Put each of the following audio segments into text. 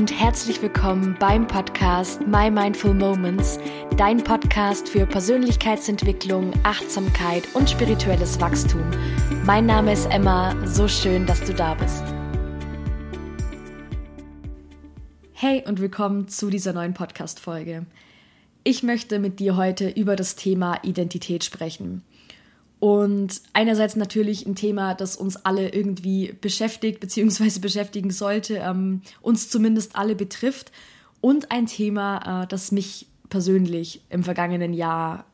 und herzlich willkommen beim Podcast My Mindful Moments, dein Podcast für Persönlichkeitsentwicklung, Achtsamkeit und spirituelles Wachstum. Mein Name ist Emma, so schön, dass du da bist. Hey und willkommen zu dieser neuen Podcast-Folge. Ich möchte mit dir heute über das Thema Identität sprechen. Und einerseits natürlich ein Thema, das uns alle irgendwie beschäftigt, beziehungsweise beschäftigen sollte, ähm, uns zumindest alle betrifft. Und ein Thema, äh, das mich persönlich im vergangenen Jahr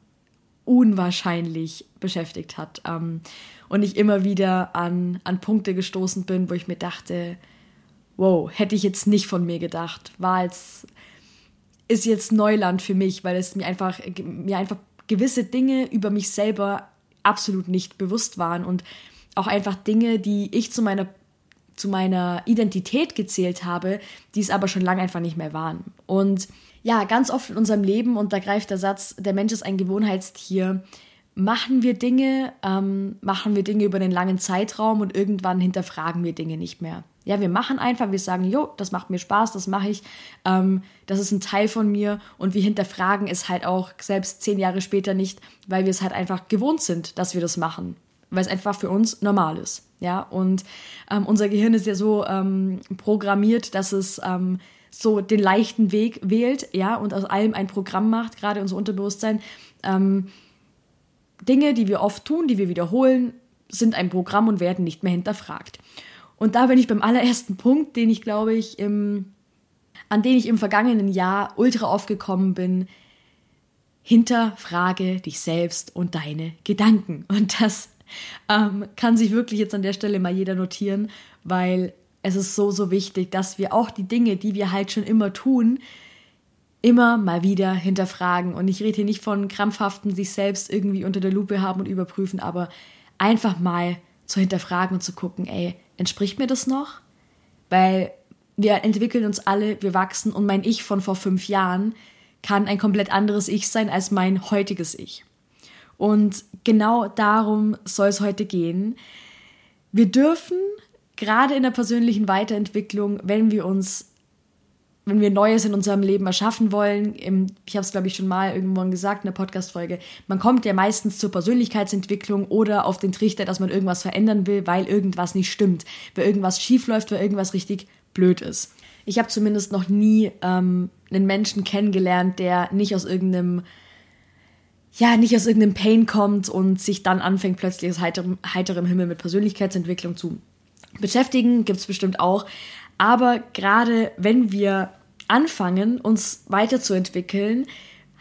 unwahrscheinlich beschäftigt hat. Ähm, und ich immer wieder an, an Punkte gestoßen bin, wo ich mir dachte, wow, hätte ich jetzt nicht von mir gedacht. War jetzt, ist jetzt Neuland für mich, weil es mir einfach, mir einfach gewisse Dinge über mich selber absolut nicht bewusst waren und auch einfach Dinge, die ich zu meiner zu meiner Identität gezählt habe, die es aber schon lange einfach nicht mehr waren. Und ja, ganz oft in unserem Leben, und da greift der Satz, der Mensch ist ein Gewohnheitstier, machen wir Dinge, ähm, machen wir Dinge über einen langen Zeitraum und irgendwann hinterfragen wir Dinge nicht mehr. Ja, wir machen einfach, wir sagen, jo, das macht mir Spaß, das mache ich, ähm, das ist ein Teil von mir und wir hinterfragen es halt auch selbst zehn Jahre später nicht, weil wir es halt einfach gewohnt sind, dass wir das machen, weil es einfach für uns normal ist. Ja, und ähm, unser Gehirn ist ja so ähm, programmiert, dass es ähm, so den leichten Weg wählt, ja, und aus allem ein Programm macht, gerade unser Unterbewusstsein. Dinge, die wir oft tun, die wir wiederholen, sind ein Programm und werden nicht mehr hinterfragt. Und da bin ich beim allerersten Punkt, den ich glaube ich im, an den ich im vergangenen Jahr ultra aufgekommen bin. Hinterfrage dich selbst und deine Gedanken. Und das ähm, kann sich wirklich jetzt an der Stelle mal jeder notieren, weil es ist so, so wichtig, dass wir auch die Dinge, die wir halt schon immer tun, immer mal wieder hinterfragen. Und ich rede hier nicht von krampfhaften sich selbst irgendwie unter der Lupe haben und überprüfen, aber einfach mal zu hinterfragen und zu gucken, ey, entspricht mir das noch? Weil wir entwickeln uns alle, wir wachsen und mein Ich von vor fünf Jahren kann ein komplett anderes Ich sein als mein heutiges Ich. Und genau darum soll es heute gehen. Wir dürfen gerade in der persönlichen Weiterentwicklung, wenn wir uns wenn wir Neues in unserem Leben erschaffen wollen, ich habe es glaube ich schon mal irgendwann gesagt in der Podcast-Folge, man kommt ja meistens zur Persönlichkeitsentwicklung oder auf den Trichter, dass man irgendwas verändern will, weil irgendwas nicht stimmt, weil irgendwas schief läuft, weil irgendwas richtig blöd ist. Ich habe zumindest noch nie ähm, einen Menschen kennengelernt, der nicht aus irgendeinem ja, nicht aus irgendeinem Pain kommt und sich dann anfängt, plötzlich aus heiterem, heiterem Himmel mit Persönlichkeitsentwicklung zu beschäftigen. Gibt es bestimmt auch. Aber gerade wenn wir anfangen, uns weiterzuentwickeln,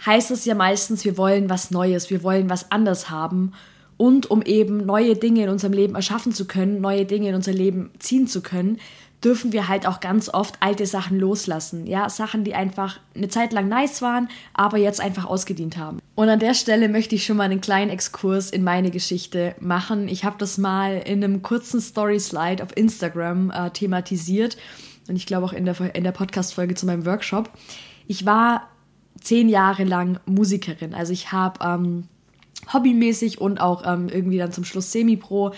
heißt es ja meistens, wir wollen was Neues, wir wollen was anders haben. Und um eben neue Dinge in unserem Leben erschaffen zu können, neue Dinge in unser Leben ziehen zu können, dürfen wir halt auch ganz oft alte Sachen loslassen. Ja, Sachen, die einfach eine Zeit lang nice waren, aber jetzt einfach ausgedient haben. Und an der Stelle möchte ich schon mal einen kleinen Exkurs in meine Geschichte machen. Ich habe das mal in einem kurzen Story-Slide auf Instagram äh, thematisiert und ich glaube auch in der, in der Podcast-Folge zu meinem Workshop. Ich war zehn Jahre lang Musikerin. Also ich habe ähm, hobbymäßig und auch ähm, irgendwie dann zum Schluss semi-pro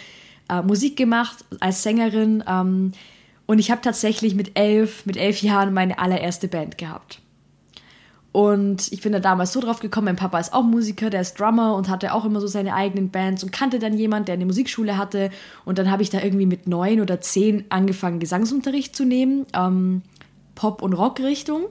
äh, Musik gemacht als Sängerin. Ähm, und ich habe tatsächlich mit elf, mit elf Jahren meine allererste Band gehabt. Und ich bin da damals so drauf gekommen, mein Papa ist auch Musiker, der ist Drummer und hatte auch immer so seine eigenen Bands und kannte dann jemand, der eine Musikschule hatte. Und dann habe ich da irgendwie mit neun oder zehn angefangen, Gesangsunterricht zu nehmen, ähm, Pop- und Rock-Richtung.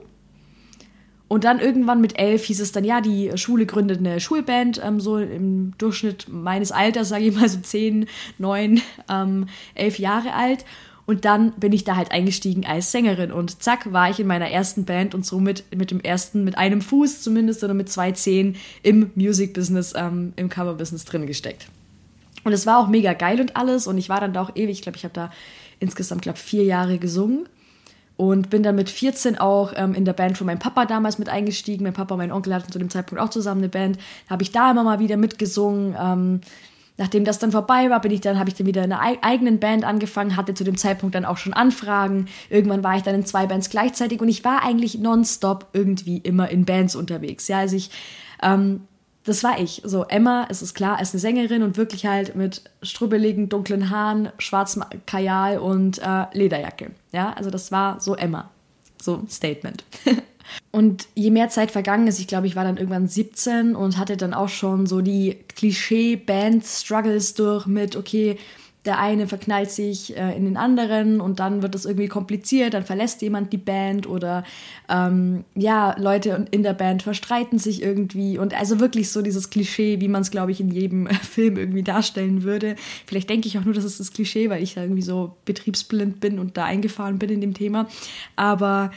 Und dann irgendwann mit elf hieß es dann, ja, die Schule gründet eine Schulband, ähm, so im Durchschnitt meines Alters, sage ich mal so zehn, neun, ähm, elf Jahre alt. Und dann bin ich da halt eingestiegen als Sängerin und zack, war ich in meiner ersten Band und somit mit dem ersten, mit einem Fuß zumindest oder mit zwei Zehen im Music-Business, ähm, im Cover-Business drin gesteckt. Und es war auch mega geil und alles und ich war dann da auch ewig, ich glaube, ich habe da insgesamt, glaube vier Jahre gesungen und bin dann mit 14 auch ähm, in der Band von meinem Papa damals mit eingestiegen. Mein Papa und mein Onkel hatten zu dem Zeitpunkt auch zusammen eine Band. Da habe ich da immer mal wieder mitgesungen. Ähm, Nachdem das dann vorbei war, bin ich dann, habe ich dann wieder in einer eigenen Band angefangen, hatte zu dem Zeitpunkt dann auch schon Anfragen. Irgendwann war ich dann in zwei Bands gleichzeitig und ich war eigentlich nonstop irgendwie immer in Bands unterwegs. Ja, also ich, ähm, das war ich. So, Emma, es ist klar, ist eine Sängerin und wirklich halt mit strubbeligen, dunklen Haaren, schwarzem Kajal und äh, Lederjacke. Ja, also das war so Emma. So, Statement. Und je mehr Zeit vergangen ist, ich glaube, ich war dann irgendwann 17 und hatte dann auch schon so die Klischee-Band-Struggles durch mit, okay, der eine verknallt sich äh, in den anderen und dann wird es irgendwie kompliziert, dann verlässt jemand die Band oder ähm, ja, Leute in der Band verstreiten sich irgendwie und also wirklich so dieses Klischee, wie man es, glaube ich, in jedem Film irgendwie darstellen würde. Vielleicht denke ich auch nur, das ist das Klischee, weil ich da irgendwie so betriebsblind bin und da eingefahren bin in dem Thema. Aber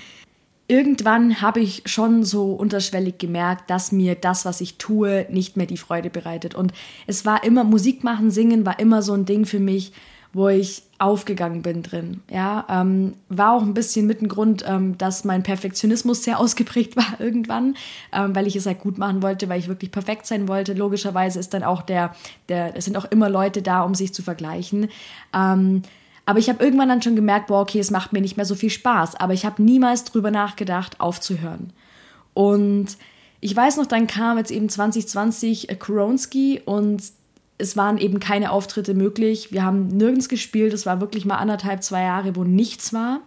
irgendwann habe ich schon so unterschwellig gemerkt, dass mir das, was ich tue, nicht mehr die Freude bereitet. Und es war immer, Musik machen, singen war immer so ein Ding für mich, wo ich aufgegangen bin drin. Ja, ähm, war auch ein bisschen mit dem Grund, ähm, dass mein Perfektionismus sehr ausgeprägt war irgendwann, ähm, weil ich es halt gut machen wollte, weil ich wirklich perfekt sein wollte. Logischerweise ist dann auch der, der, es sind auch immer Leute da, um sich zu vergleichen. Ähm, aber ich habe irgendwann dann schon gemerkt, boah, okay, es macht mir nicht mehr so viel Spaß. Aber ich habe niemals drüber nachgedacht, aufzuhören. Und ich weiß noch, dann kam jetzt eben 2020 Koronski und es waren eben keine Auftritte möglich. Wir haben nirgends gespielt. Es war wirklich mal anderthalb, zwei Jahre, wo nichts war.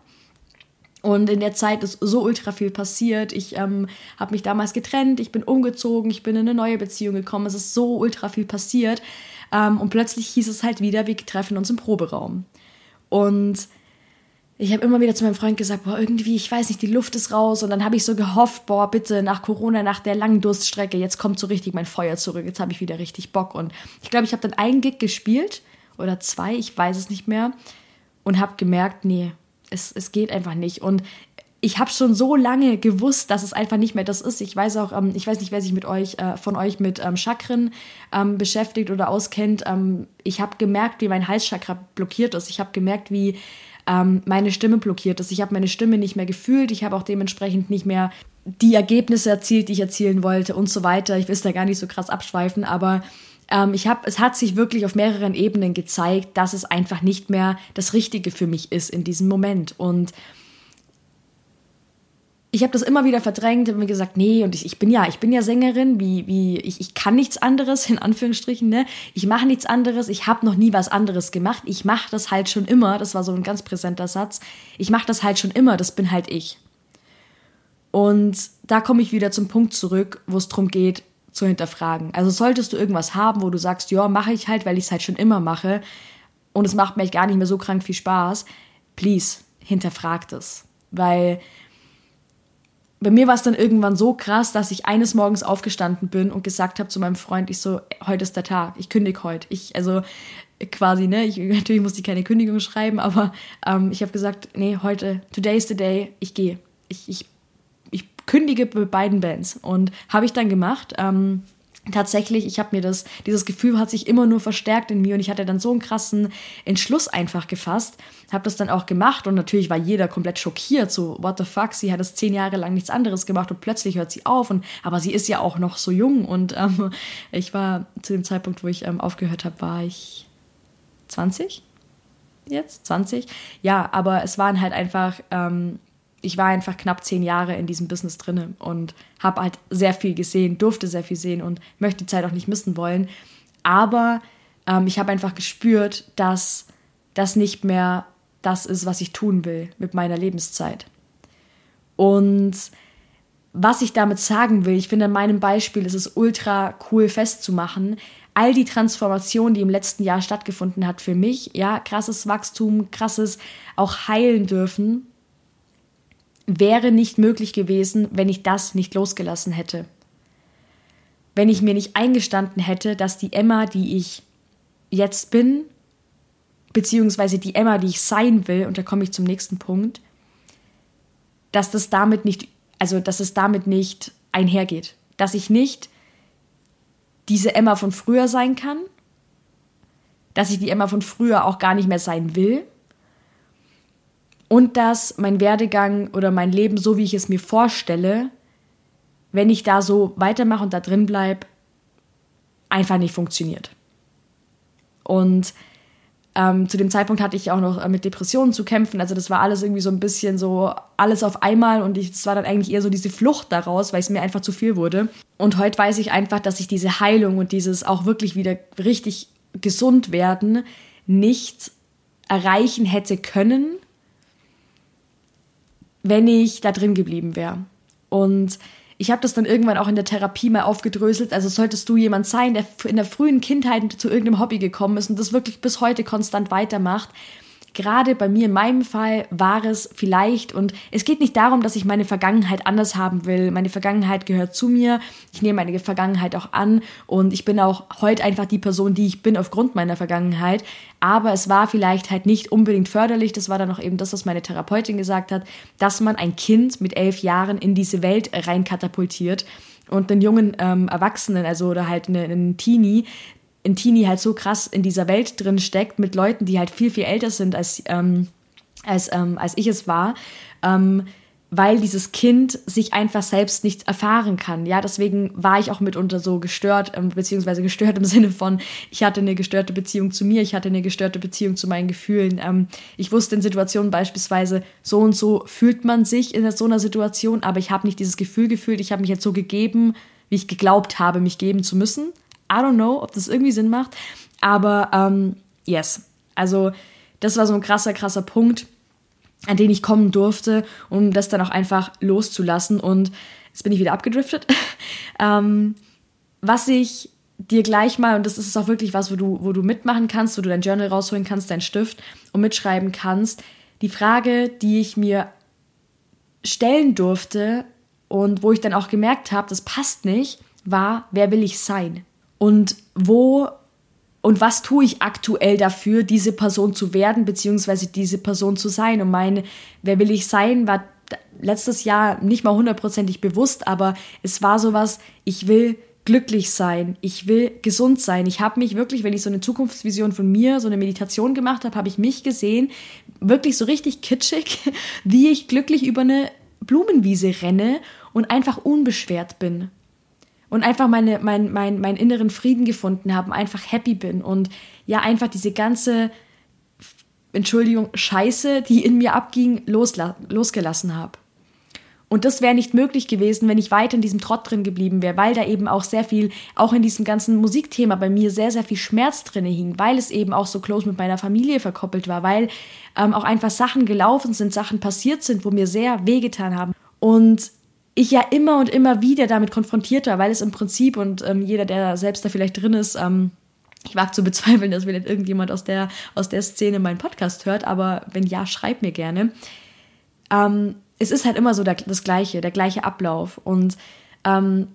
Und in der Zeit ist so ultra viel passiert. Ich ähm, habe mich damals getrennt, ich bin umgezogen, ich bin in eine neue Beziehung gekommen. Es ist so ultra viel passiert. Ähm, und plötzlich hieß es halt wieder, wir treffen uns im Proberaum. Und ich habe immer wieder zu meinem Freund gesagt, boah, irgendwie, ich weiß nicht, die Luft ist raus. Und dann habe ich so gehofft, boah, bitte nach Corona, nach der langen Durststrecke, jetzt kommt so richtig mein Feuer zurück. Jetzt habe ich wieder richtig Bock. Und ich glaube, ich habe dann einen Gig gespielt oder zwei, ich weiß es nicht mehr. Und habe gemerkt, nee, es, es geht einfach nicht. Und ich habe schon so lange gewusst, dass es einfach nicht mehr das ist. Ich weiß auch, ähm, ich weiß nicht, wer sich mit euch, äh, von euch mit ähm, Chakren ähm, beschäftigt oder auskennt. Ähm, ich habe gemerkt, wie mein Halschakra blockiert ist. Ich habe gemerkt, wie ähm, meine Stimme blockiert ist. Ich habe meine Stimme nicht mehr gefühlt. Ich habe auch dementsprechend nicht mehr die Ergebnisse erzielt, die ich erzielen wollte und so weiter. Ich will da gar nicht so krass abschweifen, aber ähm, ich habe, es hat sich wirklich auf mehreren Ebenen gezeigt, dass es einfach nicht mehr das Richtige für mich ist in diesem Moment und ich habe das immer wieder verdrängt, habe mir gesagt, nee, und ich, ich bin ja, ich bin ja Sängerin, wie, wie, ich, ich kann nichts anderes, in Anführungsstrichen, ne? Ich mache nichts anderes, ich habe noch nie was anderes gemacht. Ich mache das halt schon immer, das war so ein ganz präsenter Satz. Ich mache das halt schon immer, das bin halt ich. Und da komme ich wieder zum Punkt zurück, wo es darum geht, zu hinterfragen. Also solltest du irgendwas haben, wo du sagst, ja, mache ich halt, weil ich es halt schon immer mache und es macht mir gar nicht mehr so krank viel Spaß, please, hinterfrag das. Weil bei mir war es dann irgendwann so krass, dass ich eines Morgens aufgestanden bin und gesagt habe zu meinem Freund, ich so, heute ist der Tag, ich kündige heute. Ich, also quasi, ne, ich, natürlich musste ich keine Kündigung schreiben, aber ähm, ich habe gesagt, nee, heute, today is the day, ich gehe. Ich, ich, ich kündige bei beiden Bands und habe ich dann gemacht. Ähm, tatsächlich, ich habe mir das, dieses Gefühl hat sich immer nur verstärkt in mir und ich hatte dann so einen krassen Entschluss einfach gefasst, habe das dann auch gemacht und natürlich war jeder komplett schockiert, so what the fuck, sie hat das zehn Jahre lang nichts anderes gemacht und plötzlich hört sie auf und aber sie ist ja auch noch so jung und ähm, ich war zu dem Zeitpunkt, wo ich ähm, aufgehört habe, war ich 20 jetzt? 20 ja, aber es waren halt einfach ähm, ich war einfach knapp zehn Jahre in diesem Business drinne und habe halt sehr viel gesehen, durfte sehr viel sehen und möchte die Zeit auch nicht missen wollen. Aber ähm, ich habe einfach gespürt, dass das nicht mehr das ist, was ich tun will mit meiner Lebenszeit. Und was ich damit sagen will, ich finde, an meinem Beispiel ist es ultra cool festzumachen, all die Transformation, die im letzten Jahr stattgefunden hat für mich, ja, krasses Wachstum, krasses auch heilen dürfen, wäre nicht möglich gewesen, wenn ich das nicht losgelassen hätte. Wenn ich mir nicht eingestanden hätte, dass die Emma, die ich jetzt bin, beziehungsweise die Emma, die ich sein will, und da komme ich zum nächsten Punkt, dass das damit nicht, also dass es damit nicht einhergeht. Dass ich nicht diese Emma von früher sein kann, dass ich die Emma von früher auch gar nicht mehr sein will, und dass mein Werdegang oder mein Leben, so wie ich es mir vorstelle, wenn ich da so weitermache und da drin bleibe, einfach nicht funktioniert. Und ähm, zu dem Zeitpunkt hatte ich auch noch äh, mit Depressionen zu kämpfen. Also das war alles irgendwie so ein bisschen so alles auf einmal und es war dann eigentlich eher so diese Flucht daraus, weil es mir einfach zu viel wurde. Und heute weiß ich einfach, dass ich diese Heilung und dieses auch wirklich wieder richtig gesund werden nicht erreichen hätte können, wenn ich da drin geblieben wäre. Und ich habe das dann irgendwann auch in der Therapie mal aufgedröselt. Also solltest du jemand sein, der in der frühen Kindheit zu irgendeinem Hobby gekommen ist und das wirklich bis heute konstant weitermacht, gerade bei mir in meinem Fall war es vielleicht, und es geht nicht darum, dass ich meine Vergangenheit anders haben will. Meine Vergangenheit gehört zu mir. Ich nehme meine Vergangenheit auch an und ich bin auch heute einfach die Person, die ich bin aufgrund meiner Vergangenheit. Aber es war vielleicht halt nicht unbedingt förderlich. Das war dann auch eben das, was meine Therapeutin gesagt hat, dass man ein Kind mit elf Jahren in diese Welt rein katapultiert und einen jungen ähm, Erwachsenen, also oder halt einen, einen Teenie, ein Teenie halt so krass in dieser Welt drin steckt mit Leuten, die halt viel, viel älter sind als, ähm, als, ähm, als ich es war, ähm, weil dieses Kind sich einfach selbst nicht erfahren kann. Ja, deswegen war ich auch mitunter so gestört, ähm, beziehungsweise gestört im Sinne von, ich hatte eine gestörte Beziehung zu mir, ich hatte eine gestörte Beziehung zu meinen Gefühlen. Ähm, ich wusste in Situationen beispielsweise, so und so fühlt man sich in so einer Situation, aber ich habe nicht dieses Gefühl gefühlt, ich habe mich jetzt so gegeben, wie ich geglaubt habe, mich geben zu müssen. I don't know, ob das irgendwie Sinn macht. Aber ähm, yes. Also, das war so ein krasser, krasser Punkt, an den ich kommen durfte, um das dann auch einfach loszulassen. Und jetzt bin ich wieder abgedriftet. ähm, was ich dir gleich mal, und das ist auch wirklich was, wo du, wo du mitmachen kannst, wo du dein Journal rausholen kannst, dein Stift und mitschreiben kannst. Die Frage, die ich mir stellen durfte und wo ich dann auch gemerkt habe, das passt nicht, war, wer will ich sein? Und wo und was tue ich aktuell dafür, diese Person zu werden, beziehungsweise diese Person zu sein. Und meine, wer will ich sein, war letztes Jahr nicht mal hundertprozentig bewusst, aber es war sowas, ich will glücklich sein, ich will gesund sein. Ich habe mich wirklich, wenn ich so eine Zukunftsvision von mir, so eine Meditation gemacht habe, habe ich mich gesehen, wirklich so richtig kitschig, wie ich glücklich über eine Blumenwiese renne und einfach unbeschwert bin und einfach meine, mein, mein, meinen inneren Frieden gefunden habe, einfach happy bin und ja, einfach diese ganze, Entschuldigung, Scheiße, die in mir abging, losla losgelassen habe. Und das wäre nicht möglich gewesen, wenn ich weiter in diesem Trott drin geblieben wäre, weil da eben auch sehr viel, auch in diesem ganzen Musikthema bei mir sehr, sehr viel Schmerz drin hing, weil es eben auch so close mit meiner Familie verkoppelt war, weil ähm, auch einfach Sachen gelaufen sind, Sachen passiert sind, wo mir sehr wehgetan haben. Und ich ja immer und immer wieder damit konfrontiert war, weil es im Prinzip und ähm, jeder, der selbst da vielleicht drin ist, ähm, ich wage zu bezweifeln, dass vielleicht irgendjemand aus der, aus der Szene meinen Podcast hört, aber wenn ja, schreib mir gerne. Ähm, es ist halt immer so der, das Gleiche, der gleiche Ablauf. Und ähm,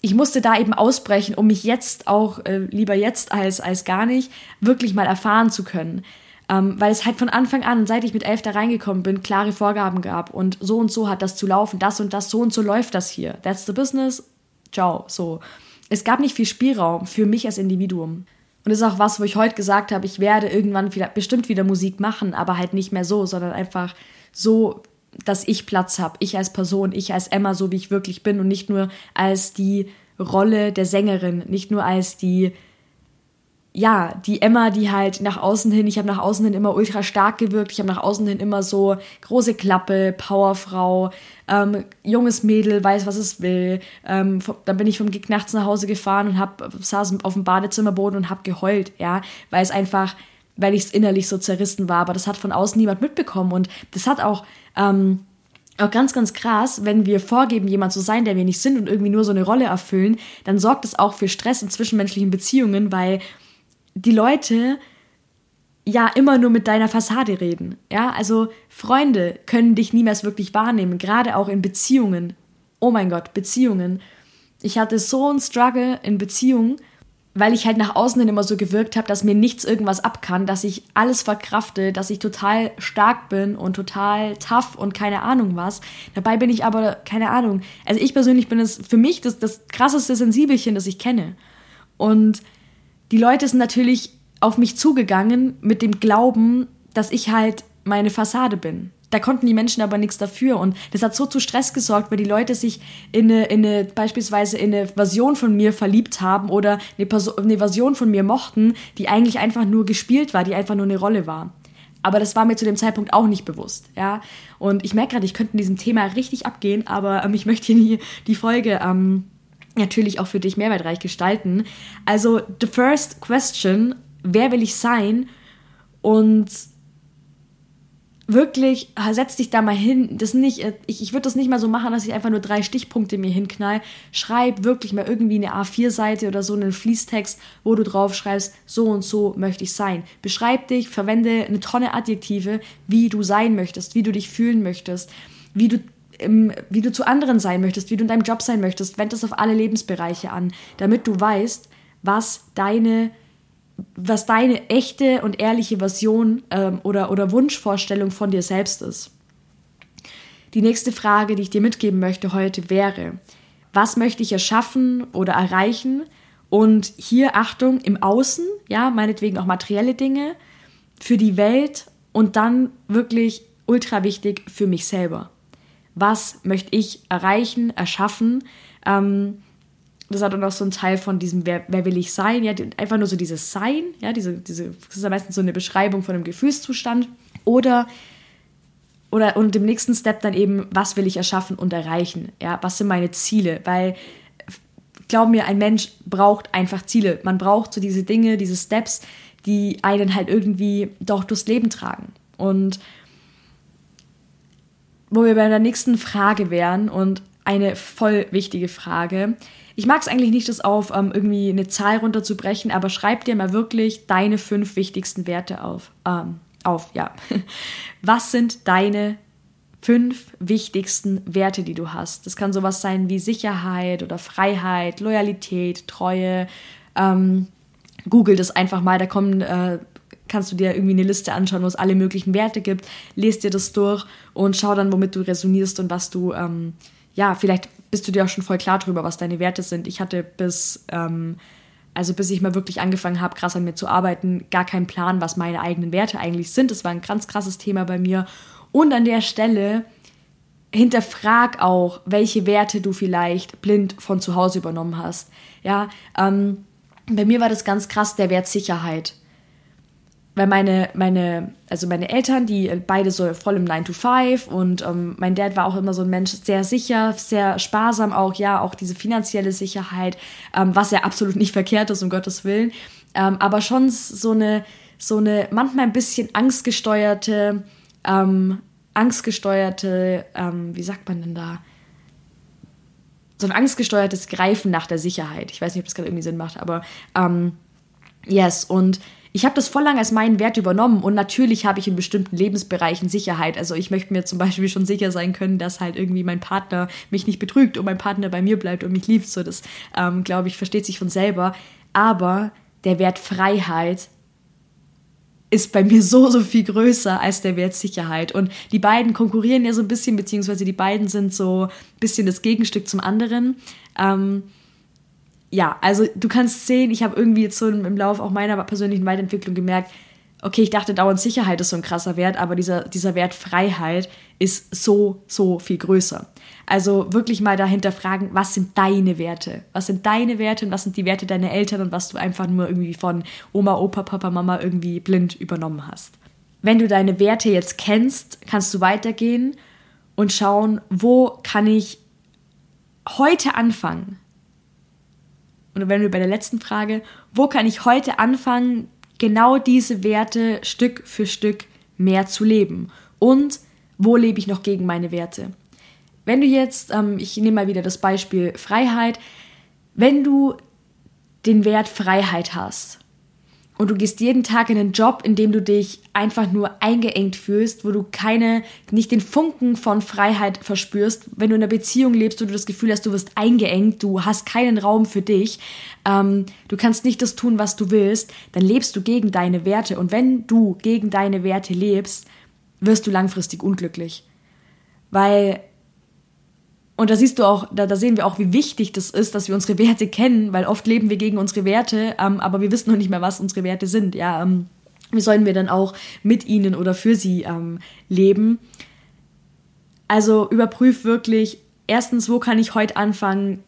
ich musste da eben ausbrechen, um mich jetzt auch, äh, lieber jetzt als, als gar nicht, wirklich mal erfahren zu können. Ähm, weil es halt von Anfang an, seit ich mit elf da reingekommen bin, klare Vorgaben gab und so und so hat das zu laufen, das und das, so und so läuft das hier. That's the business. Ciao. So. Es gab nicht viel Spielraum für mich als Individuum. Und das ist auch was, wo ich heute gesagt habe, ich werde irgendwann wieder, bestimmt wieder Musik machen, aber halt nicht mehr so, sondern einfach so, dass ich Platz habe. Ich als Person, ich als Emma, so wie ich wirklich bin und nicht nur als die Rolle der Sängerin, nicht nur als die ja, die Emma, die halt nach außen hin, ich habe nach außen hin immer ultra stark gewirkt, ich habe nach außen hin immer so große Klappe, Powerfrau, ähm, junges Mädel, weiß, was es will. Ähm, dann bin ich vom Gig nachts nach Hause gefahren und hab, saß auf dem Badezimmerboden und habe geheult, ja, weil es einfach, weil ich es innerlich so zerrissen war, aber das hat von außen niemand mitbekommen und das hat auch, ähm, auch ganz, ganz krass, wenn wir vorgeben, jemand zu sein, der wir nicht sind und irgendwie nur so eine Rolle erfüllen, dann sorgt es auch für Stress in zwischenmenschlichen Beziehungen, weil die Leute ja immer nur mit deiner Fassade reden. Ja, also Freunde können dich niemals wirklich wahrnehmen, gerade auch in Beziehungen. Oh mein Gott, Beziehungen. Ich hatte so einen Struggle in Beziehungen, weil ich halt nach außen hin immer so gewirkt habe, dass mir nichts irgendwas ab kann, dass ich alles verkrafte, dass ich total stark bin und total tough und keine Ahnung was. Dabei bin ich aber, keine Ahnung. Also ich persönlich bin es für mich das, das krasseste Sensibelchen, das ich kenne. Und die Leute sind natürlich auf mich zugegangen mit dem Glauben, dass ich halt meine Fassade bin. Da konnten die Menschen aber nichts dafür und das hat so zu Stress gesorgt, weil die Leute sich in eine, in eine beispielsweise in eine Version von mir verliebt haben oder eine, eine Version von mir mochten, die eigentlich einfach nur gespielt war, die einfach nur eine Rolle war. Aber das war mir zu dem Zeitpunkt auch nicht bewusst, ja. Und ich merke gerade, ich könnte in diesem Thema richtig abgehen, aber ähm, ich möchte hier nie die Folge ähm, natürlich auch für dich mehrwertreich gestalten. Also, the first question, wer will ich sein? Und wirklich, setz dich da mal hin. Das nicht, äh, ich, ich würde das nicht mal so machen, dass ich einfach nur drei Stichpunkte mir hinknall. Schreib wirklich mal irgendwie eine A4-Seite oder so einen Fließtext, wo du drauf schreibst, so und so möchte ich sein. Beschreib dich, verwende eine Tonne Adjektive, wie du sein möchtest, wie du dich fühlen möchtest, wie du wie du zu anderen sein möchtest, wie du in deinem Job sein möchtest, wend das auf alle Lebensbereiche an, damit du weißt, was deine was deine echte und ehrliche Version ähm, oder, oder Wunschvorstellung von dir selbst ist. Die nächste Frage, die ich dir mitgeben möchte heute wäre, was möchte ich erschaffen oder erreichen? Und hier Achtung im Außen, ja, meinetwegen auch materielle Dinge, für die Welt und dann wirklich ultra wichtig für mich selber. Was möchte ich erreichen, erschaffen? Ähm, das hat dann auch so ein Teil von diesem, wer, wer will ich sein? Ja, einfach nur so dieses Sein, ja, diese, diese, das ist am meisten so eine Beschreibung von einem Gefühlszustand. Oder, oder und im nächsten Step dann eben, was will ich erschaffen und erreichen? Ja, was sind meine Ziele? Weil, glaub mir, ein Mensch braucht einfach Ziele. Man braucht so diese Dinge, diese Steps, die einen halt irgendwie doch durchs Leben tragen. Und wo wir bei der nächsten Frage wären und eine voll wichtige Frage. Ich mag es eigentlich nicht, das auf ähm, irgendwie eine Zahl runterzubrechen, aber schreib dir mal wirklich deine fünf wichtigsten Werte auf. Ähm, auf, ja. Was sind deine fünf wichtigsten Werte, die du hast? Das kann sowas sein wie Sicherheit oder Freiheit, Loyalität, Treue. Ähm, Google das einfach mal, da kommen äh, kannst du dir irgendwie eine Liste anschauen, wo es alle möglichen Werte gibt. Lest dir das durch und schau dann, womit du resonierst und was du ähm, ja, vielleicht bist du dir auch schon voll klar drüber, was deine Werte sind. Ich hatte bis, ähm, also bis ich mal wirklich angefangen habe, krass an mir zu arbeiten, gar keinen Plan, was meine eigenen Werte eigentlich sind. Das war ein ganz krasses Thema bei mir. Und an der Stelle hinterfrag auch, welche Werte du vielleicht blind von zu Hause übernommen hast. Ja, ähm, bei mir war das ganz krass der Wert Sicherheit weil meine, meine, also meine Eltern, die beide so voll im 9 to 5 und ähm, mein Dad war auch immer so ein Mensch, sehr sicher, sehr sparsam auch, ja, auch diese finanzielle Sicherheit, ähm, was ja absolut nicht verkehrt ist, um Gottes Willen, ähm, aber schon so eine, so eine manchmal ein bisschen angstgesteuerte, ähm, angstgesteuerte, ähm, wie sagt man denn da? So ein angstgesteuertes Greifen nach der Sicherheit. Ich weiß nicht, ob das gerade irgendwie Sinn macht, aber ähm, yes, und ich habe das voll lang als meinen Wert übernommen und natürlich habe ich in bestimmten Lebensbereichen Sicherheit. Also ich möchte mir zum Beispiel schon sicher sein können, dass halt irgendwie mein Partner mich nicht betrügt und mein Partner bei mir bleibt und mich liebt. So, das ähm, glaube ich versteht sich von selber. Aber der Wert Freiheit ist bei mir so, so viel größer als der Wert Sicherheit. Und die beiden konkurrieren ja so ein bisschen, beziehungsweise die beiden sind so ein bisschen das Gegenstück zum anderen. Ähm, ja, also du kannst sehen, ich habe irgendwie jetzt so im Laufe auch meiner persönlichen Weiterentwicklung gemerkt, okay, ich dachte dauernd Sicherheit ist so ein krasser Wert, aber dieser, dieser Wert Freiheit ist so, so viel größer. Also wirklich mal dahinter fragen, was sind deine Werte? Was sind deine Werte und was sind die Werte deiner Eltern und was du einfach nur irgendwie von Oma, Opa, Papa, Mama irgendwie blind übernommen hast. Wenn du deine Werte jetzt kennst, kannst du weitergehen und schauen, wo kann ich heute anfangen, und wenn wir bei der letzten Frage, wo kann ich heute anfangen, genau diese Werte Stück für Stück mehr zu leben? Und wo lebe ich noch gegen meine Werte? Wenn du jetzt, ähm, ich nehme mal wieder das Beispiel Freiheit, wenn du den Wert Freiheit hast und du gehst jeden Tag in einen Job, in dem du dich einfach nur eingeengt fühlst, wo du keine, nicht den Funken von Freiheit verspürst, wenn du in einer Beziehung lebst, wo du das Gefühl hast, du wirst eingeengt, du hast keinen Raum für dich, ähm, du kannst nicht das tun, was du willst, dann lebst du gegen deine Werte. Und wenn du gegen deine Werte lebst, wirst du langfristig unglücklich. Weil und da siehst du auch, da, da sehen wir auch, wie wichtig das ist, dass wir unsere Werte kennen, weil oft leben wir gegen unsere Werte, ähm, aber wir wissen noch nicht mehr, was unsere Werte sind. Ja, ähm, wie sollen wir dann auch mit ihnen oder für sie ähm, leben? Also überprüf wirklich, erstens, wo kann ich heute anfangen,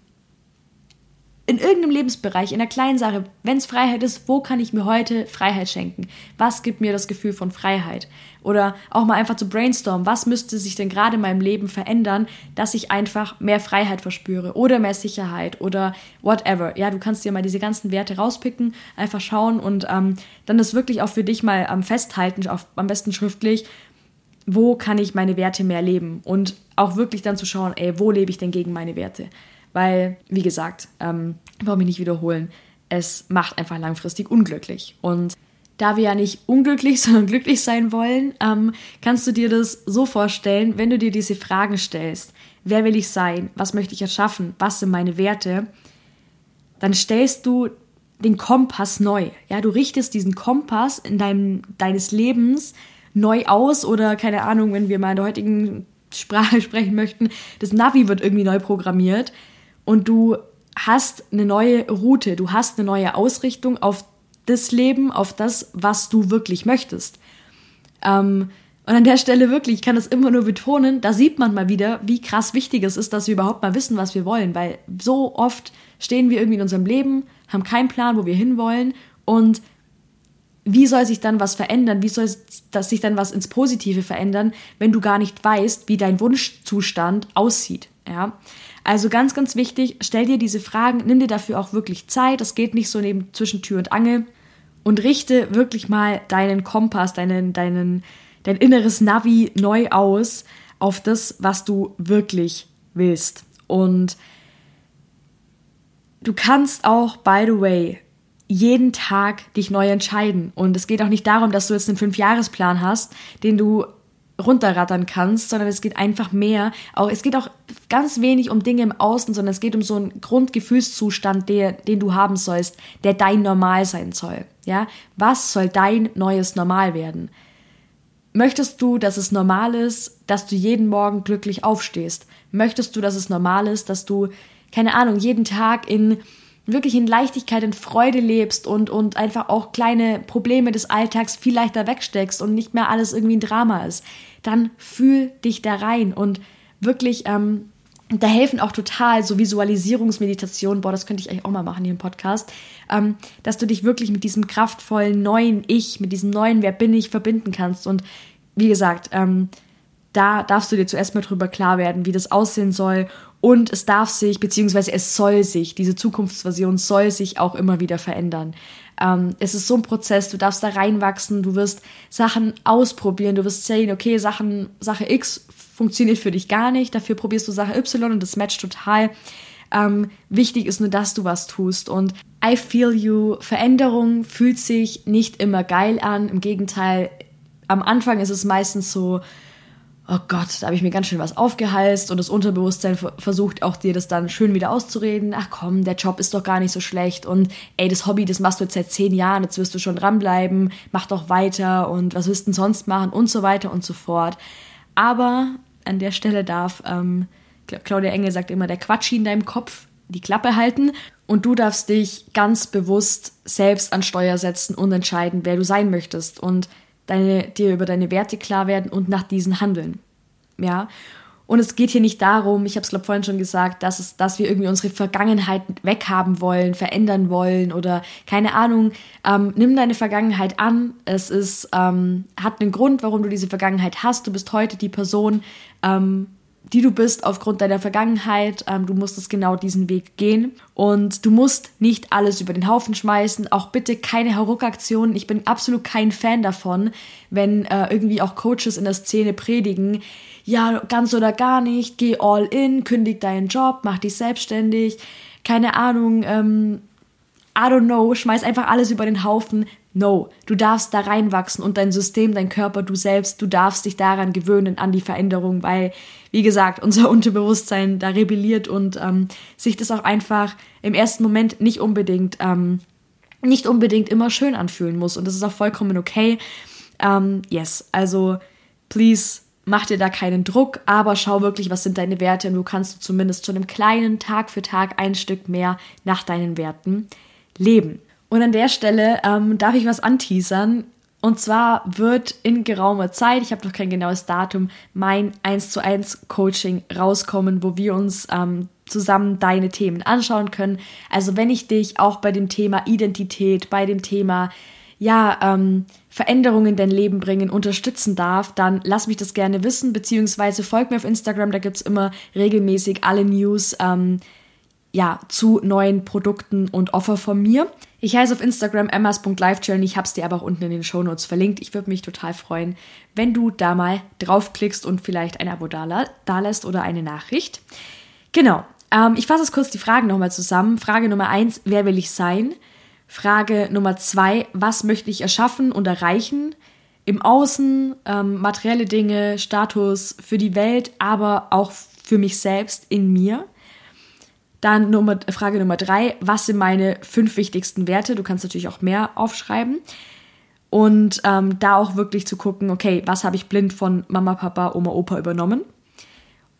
in irgendeinem Lebensbereich, in einer kleinen Sache, wenn es Freiheit ist, wo kann ich mir heute Freiheit schenken? Was gibt mir das Gefühl von Freiheit? Oder auch mal einfach zu brainstormen, was müsste sich denn gerade in meinem Leben verändern, dass ich einfach mehr Freiheit verspüre oder mehr Sicherheit oder whatever. Ja, du kannst dir mal diese ganzen Werte rauspicken, einfach schauen und ähm, dann das wirklich auch für dich mal ähm, festhalten, auf, am besten schriftlich wo kann ich meine Werte mehr leben und auch wirklich dann zu schauen, ey, wo lebe ich denn gegen meine Werte? Weil, wie gesagt, ähm, warum ich nicht wiederholen, es macht einfach langfristig unglücklich. Und da wir ja nicht unglücklich, sondern glücklich sein wollen, ähm, kannst du dir das so vorstellen, wenn du dir diese Fragen stellst, wer will ich sein, was möchte ich erschaffen, was sind meine Werte, dann stellst du den Kompass neu. Ja, du richtest diesen Kompass in deinem, deines Lebens neu aus oder keine Ahnung, wenn wir mal in der heutigen Sprache sprechen möchten, das Navi wird irgendwie neu programmiert und du hast eine neue Route, du hast eine neue Ausrichtung auf das Leben, auf das, was du wirklich möchtest. Ähm, und an der Stelle wirklich, ich kann das immer nur betonen, da sieht man mal wieder, wie krass wichtig es ist, dass wir überhaupt mal wissen, was wir wollen, weil so oft stehen wir irgendwie in unserem Leben, haben keinen Plan, wo wir hinwollen und wie soll sich dann was verändern? Wie soll sich dann was ins Positive verändern, wenn du gar nicht weißt, wie dein Wunschzustand aussieht? Ja. Also ganz, ganz wichtig, stell dir diese Fragen, nimm dir dafür auch wirklich Zeit. Das geht nicht so neben zwischen Tür und Angel und richte wirklich mal deinen Kompass, deinen, deinen, dein inneres Navi neu aus auf das, was du wirklich willst. Und du kannst auch, by the way, jeden Tag dich neu entscheiden. Und es geht auch nicht darum, dass du jetzt einen Fünfjahresplan hast, den du runterrattern kannst, sondern es geht einfach mehr. Auch, es geht auch ganz wenig um Dinge im Außen, sondern es geht um so einen Grundgefühlszustand, der, den du haben sollst, der dein Normal sein soll. Ja, was soll dein neues Normal werden? Möchtest du, dass es normal ist, dass du jeden Morgen glücklich aufstehst? Möchtest du, dass es normal ist, dass du, keine Ahnung, jeden Tag in wirklich in Leichtigkeit, in Freude lebst und, und einfach auch kleine Probleme des Alltags viel leichter wegsteckst und nicht mehr alles irgendwie ein Drama ist, dann fühl dich da rein und wirklich, ähm, da helfen auch total so Visualisierungsmeditationen, boah, das könnte ich eigentlich auch mal machen hier im Podcast, ähm, dass du dich wirklich mit diesem kraftvollen neuen Ich, mit diesem neuen Wer bin ich verbinden kannst. Und wie gesagt, ähm, da darfst du dir zuerst mal drüber klar werden, wie das aussehen soll und es darf sich, beziehungsweise es soll sich, diese Zukunftsversion soll sich auch immer wieder verändern. Ähm, es ist so ein Prozess, du darfst da reinwachsen, du wirst Sachen ausprobieren, du wirst sehen, okay, Sachen, Sache X funktioniert für dich gar nicht, dafür probierst du Sache Y und das matcht total. Ähm, wichtig ist nur, dass du was tust. Und I feel you, Veränderung fühlt sich nicht immer geil an. Im Gegenteil, am Anfang ist es meistens so, oh Gott, da habe ich mir ganz schön was aufgehalst und das Unterbewusstsein versucht auch dir das dann schön wieder auszureden. Ach komm, der Job ist doch gar nicht so schlecht und ey, das Hobby, das machst du jetzt seit zehn Jahren, jetzt wirst du schon dranbleiben, mach doch weiter und was wirst du denn sonst machen und so weiter und so fort. Aber an der Stelle darf, ähm, Claudia Engel sagt immer, der Quatsch in deinem Kopf die Klappe halten und du darfst dich ganz bewusst selbst an Steuer setzen und entscheiden, wer du sein möchtest und deine, dir über deine Werte klar werden und nach diesen handeln. Ja. Und es geht hier nicht darum, ich habe es glaube vorhin schon gesagt, dass, es, dass wir irgendwie unsere Vergangenheit weghaben wollen, verändern wollen oder keine Ahnung. Ähm, nimm deine Vergangenheit an. Es ist, ähm, hat einen Grund, warum du diese Vergangenheit hast. Du bist heute die Person, ähm, die du bist aufgrund deiner Vergangenheit. Ähm, du musstest genau diesen Weg gehen und du musst nicht alles über den Haufen schmeißen. Auch bitte keine Hauruck-Aktionen. Ich bin absolut kein Fan davon, wenn äh, irgendwie auch Coaches in der Szene predigen. Ja, ganz oder gar nicht, geh all in, kündig deinen Job, mach dich selbstständig. Keine Ahnung, ähm, I don't know, schmeiß einfach alles über den Haufen. No, du darfst da reinwachsen und dein System, dein Körper, du selbst, du darfst dich daran gewöhnen, an die Veränderung, weil, wie gesagt, unser Unterbewusstsein da rebelliert und ähm, sich das auch einfach im ersten Moment nicht unbedingt, ähm, nicht unbedingt immer schön anfühlen muss. Und das ist auch vollkommen okay. Ähm, yes, also please mach dir da keinen Druck, aber schau wirklich, was sind deine Werte und du kannst zumindest schon im Kleinen Tag für Tag ein Stück mehr nach deinen Werten leben. Und an der Stelle ähm, darf ich was anteasern. Und zwar wird in geraumer Zeit, ich habe noch kein genaues Datum, mein 1 zu 1 Coaching rauskommen, wo wir uns ähm, zusammen deine Themen anschauen können. Also wenn ich dich auch bei dem Thema Identität, bei dem Thema ja, ähm, Veränderungen in dein Leben bringen, unterstützen darf, dann lass mich das gerne wissen, beziehungsweise folg mir auf Instagram, da gibt es immer regelmäßig alle News. Ähm, ja, zu neuen Produkten und Offer von mir. Ich heiße auf Instagram emmas.lifejourney, ich habe es dir aber auch unten in den Show Notes verlinkt. Ich würde mich total freuen, wenn du da mal draufklickst und vielleicht ein Abo da, da lässt oder eine Nachricht. Genau, ähm, ich fasse es kurz die Fragen nochmal zusammen. Frage Nummer eins, wer will ich sein? Frage Nummer zwei, was möchte ich erschaffen und erreichen? Im Außen, ähm, materielle Dinge, Status für die Welt, aber auch für mich selbst in mir. Dann Nummer, Frage Nummer drei, was sind meine fünf wichtigsten Werte? Du kannst natürlich auch mehr aufschreiben. Und ähm, da auch wirklich zu gucken, okay, was habe ich blind von Mama, Papa, Oma, Opa übernommen?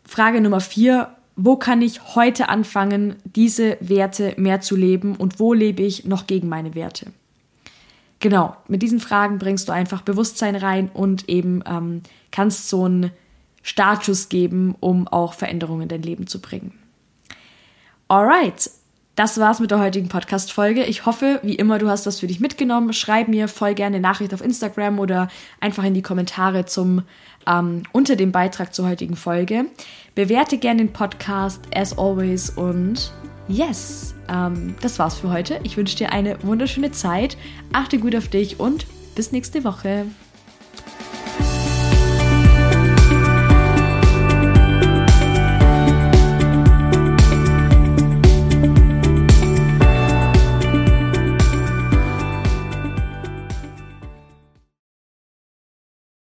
Frage Nummer vier, wo kann ich heute anfangen, diese Werte mehr zu leben und wo lebe ich noch gegen meine Werte? Genau, mit diesen Fragen bringst du einfach Bewusstsein rein und eben ähm, kannst so einen Status geben, um auch Veränderungen in dein Leben zu bringen. Alright, das war's mit der heutigen Podcast-Folge. Ich hoffe, wie immer, du hast was für dich mitgenommen. Schreib mir voll gerne eine Nachricht auf Instagram oder einfach in die Kommentare zum ähm, unter dem Beitrag zur heutigen Folge. Bewerte gerne den Podcast as always und yes, ähm, das war's für heute. Ich wünsche dir eine wunderschöne Zeit. Achte gut auf dich und bis nächste Woche.